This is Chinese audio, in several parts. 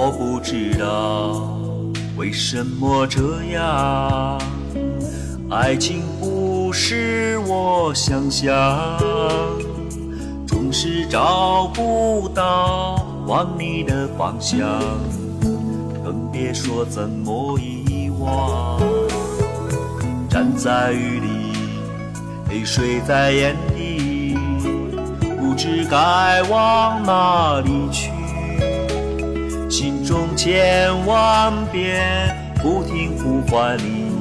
我不知道为什么这样，爱情不是我想象，总是找不到往你的方向，更别说怎么遗忘。站在雨里，泪水在眼底，不知该往哪里去。千万遍不停呼唤你，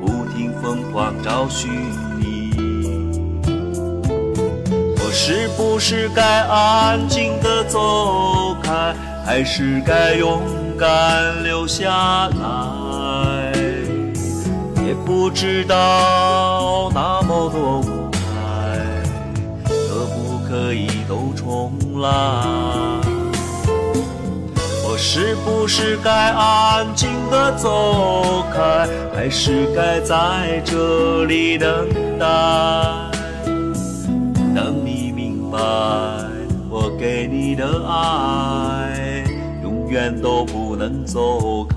不停疯狂找寻你。我是不是该安静的走开，还是该勇敢留下来？也不知道那么多无奈，可不可以都重来？是不是该安静的走开，还是该在这里等待？等你明白，我给你的爱，永远都不能走开。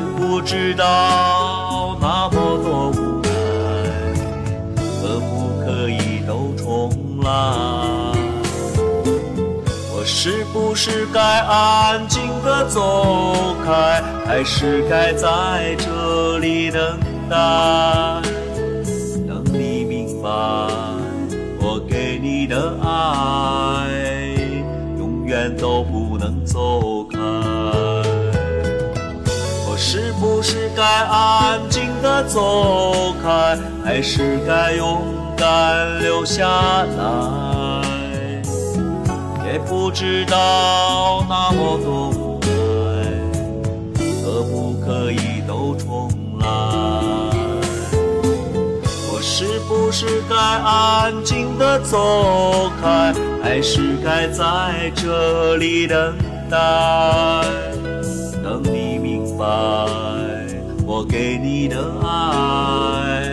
不知道那么多无奈，可不可以都重来？我是不是该安静的走开，还是该在这里等待？不是该安静的走开，还是该勇敢留下来？也不知道那么多无奈，可不可以都重来？我是不是该安静的走开，还是该在这里等待？等你明白，我给你的爱，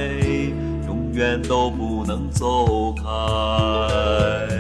永远都不能走开。